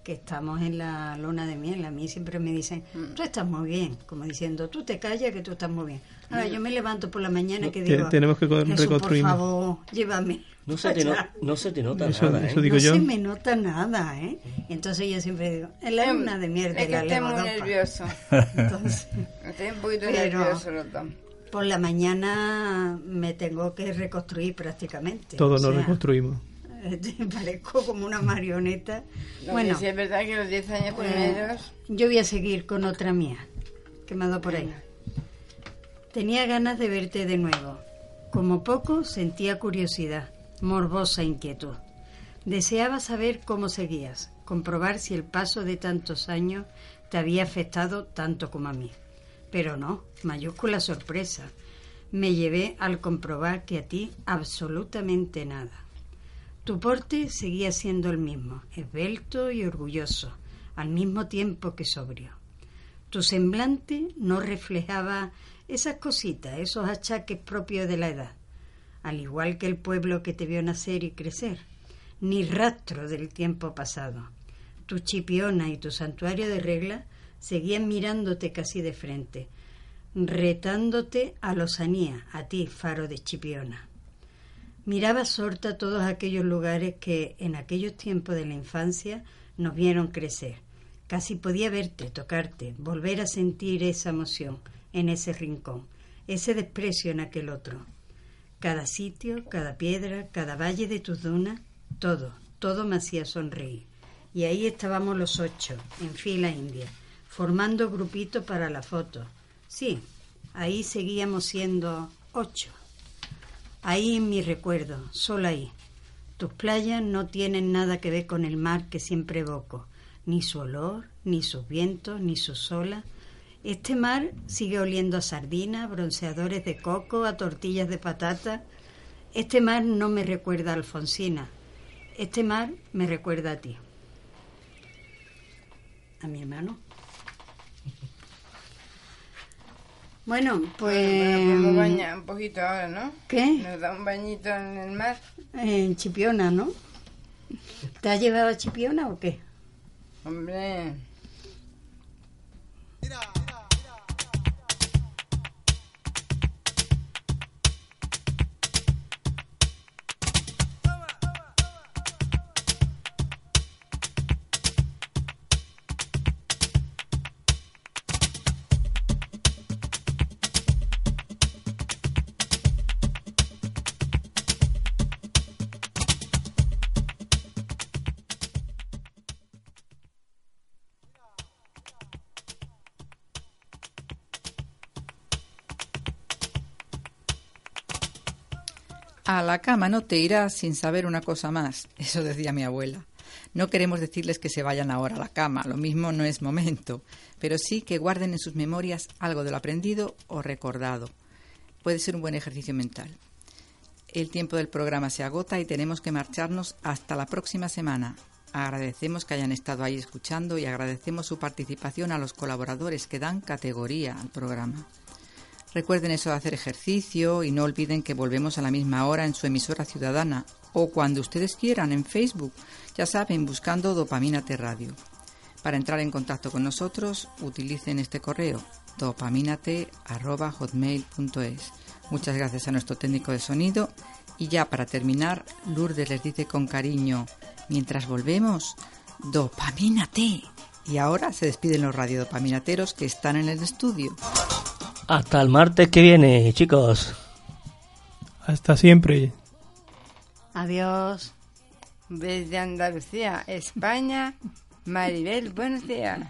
Que estamos en la luna de miel. A mí siempre me dicen, tú estás muy bien. Como diciendo, tú te callas que tú estás muy bien. Ahora yo me levanto por la mañana que digo, tenemos que co- Jesús, reconstruirnos". por favor, llévame. No se te, no, allá". no se te nota Eso- nada, ¿eh? eso digo no yo. se me nota nada, ¿eh? Entonces yo siempre digo, en la luna de miel de Es que la estoy muy nervioso. Entonces, Estoy un poquito Pero- nervioso los dos. Por la mañana me tengo que reconstruir prácticamente. todos O nos sea, reconstruimos. Parezco como una marioneta. No, bueno, sí es verdad que los 10 años pues, primeros... yo voy a seguir con otra mía, que me ha dado por ahí. Tenía ganas de verte de nuevo. Como poco sentía curiosidad, morbosa inquietud. Deseaba saber cómo seguías, comprobar si el paso de tantos años te había afectado tanto como a mí. Pero no, mayúscula sorpresa. Me llevé al comprobar que a ti absolutamente nada. Tu porte seguía siendo el mismo, esbelto y orgulloso, al mismo tiempo que sobrio. Tu semblante no reflejaba esas cositas, esos achaques propios de la edad, al igual que el pueblo que te vio nacer y crecer, ni rastro del tiempo pasado. Tu chipiona y tu santuario de regla seguían mirándote casi de frente, retándote a lozanía, a ti, faro de chipiona. Miraba sorta todos aquellos lugares que en aquellos tiempos de la infancia nos vieron crecer. Casi podía verte, tocarte, volver a sentir esa emoción en ese rincón, ese desprecio en aquel otro. Cada sitio, cada piedra, cada valle de tus dunas, todo, todo me hacía sonreír. Y ahí estábamos los ocho, en fila india, formando grupito para la foto. Sí, ahí seguíamos siendo ocho. Ahí en mi recuerdo, solo ahí. Tus playas no tienen nada que ver con el mar que siempre evoco, ni su olor, ni sus vientos, ni sus olas. Este mar sigue oliendo a sardinas, bronceadores de coco, a tortillas de patata. Este mar no me recuerda a Alfonsina. Este mar me recuerda a ti. A mi hermano. Bueno, pues... Podemos bañar un poquito ahora, ¿no? ¿Qué? Nos da un bañito en el mar. En Chipiona, ¿no? ¿Te has llevado a Chipiona o qué? Hombre, A la cama no te irás sin saber una cosa más, eso decía mi abuela. No queremos decirles que se vayan ahora a la cama, lo mismo no es momento, pero sí que guarden en sus memorias algo de lo aprendido o recordado. Puede ser un buen ejercicio mental. El tiempo del programa se agota y tenemos que marcharnos hasta la próxima semana. Agradecemos que hayan estado ahí escuchando y agradecemos su participación a los colaboradores que dan categoría al programa. Recuerden eso de hacer ejercicio y no olviden que volvemos a la misma hora en su emisora ciudadana o cuando ustedes quieran en Facebook, ya saben, buscando Dopamínate Radio. Para entrar en contacto con nosotros, utilicen este correo dopaminate.hotmail.es. Muchas gracias a nuestro técnico de sonido y ya para terminar, Lourdes les dice con cariño, mientras volvemos, dopamínate. Y ahora se despiden los radiodopaminateros que están en el estudio. Hasta el martes que viene, chicos. Hasta siempre. Adiós. desde Andalucía, España, Maribel, buenos días.